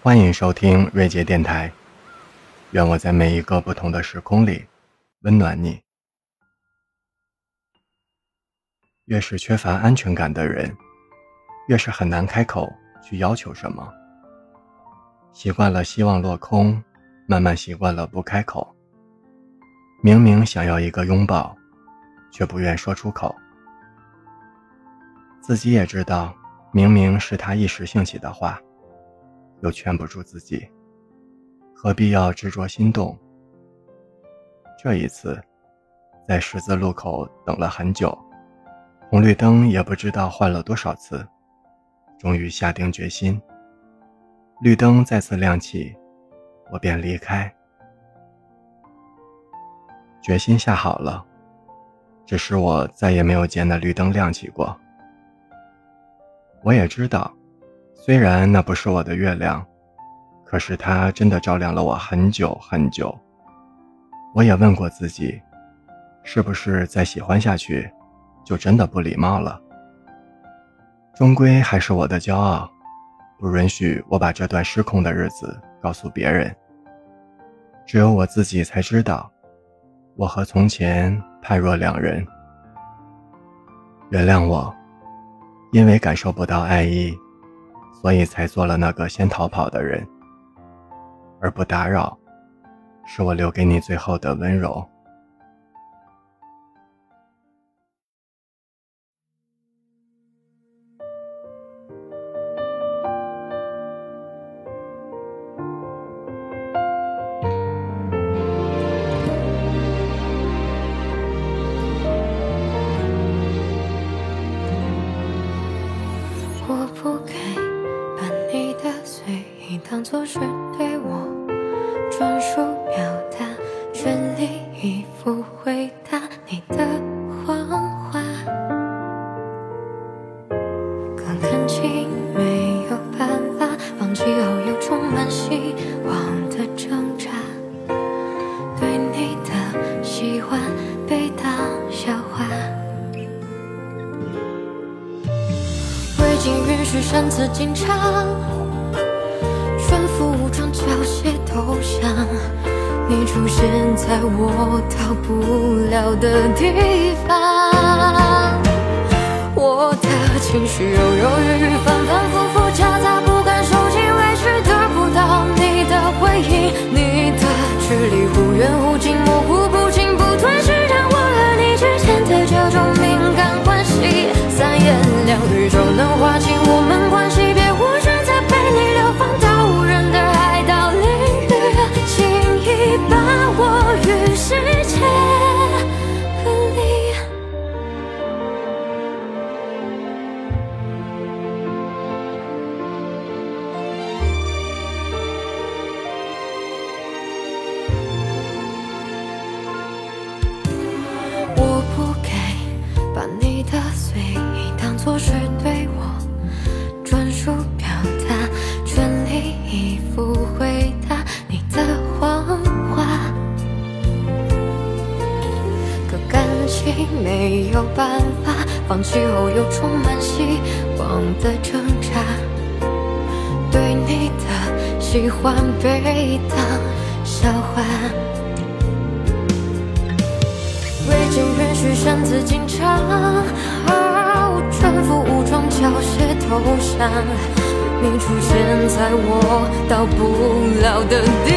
欢迎收听瑞杰电台，愿我在每一个不同的时空里温暖你。越是缺乏安全感的人，越是很难开口去要求什么。习惯了希望落空，慢慢习惯了不开口。明明想要一个拥抱，却不愿说出口。自己也知道，明明是他一时兴起的话，又劝不住自己，何必要执着心动？这一次，在十字路口等了很久，红绿灯也不知道换了多少次，终于下定决心。绿灯再次亮起，我便离开。决心下好了，只是我再也没有见那绿灯亮起过。我也知道，虽然那不是我的月亮，可是它真的照亮了我很久很久。我也问过自己，是不是再喜欢下去，就真的不礼貌了？终归还是我的骄傲，不允许我把这段失控的日子告诉别人。只有我自己才知道，我和从前判若两人。原谅我。因为感受不到爱意，所以才做了那个先逃跑的人。而不打扰，是我留给你最后的温柔。当作是对我专属表达，全力以赴回答你的谎话。可感情没有办法放弃后，又充满希望的挣扎。对你的喜欢被当笑话，未经允许擅自进场。凋谢投降，你出现在我到不了的地方。我的情绪犹犹豫豫，没有办法放弃后又充满希望的挣扎，对你的喜欢被当笑话，未经允许擅自进场。哦全副武装缴械投降，你出现在我到不了的地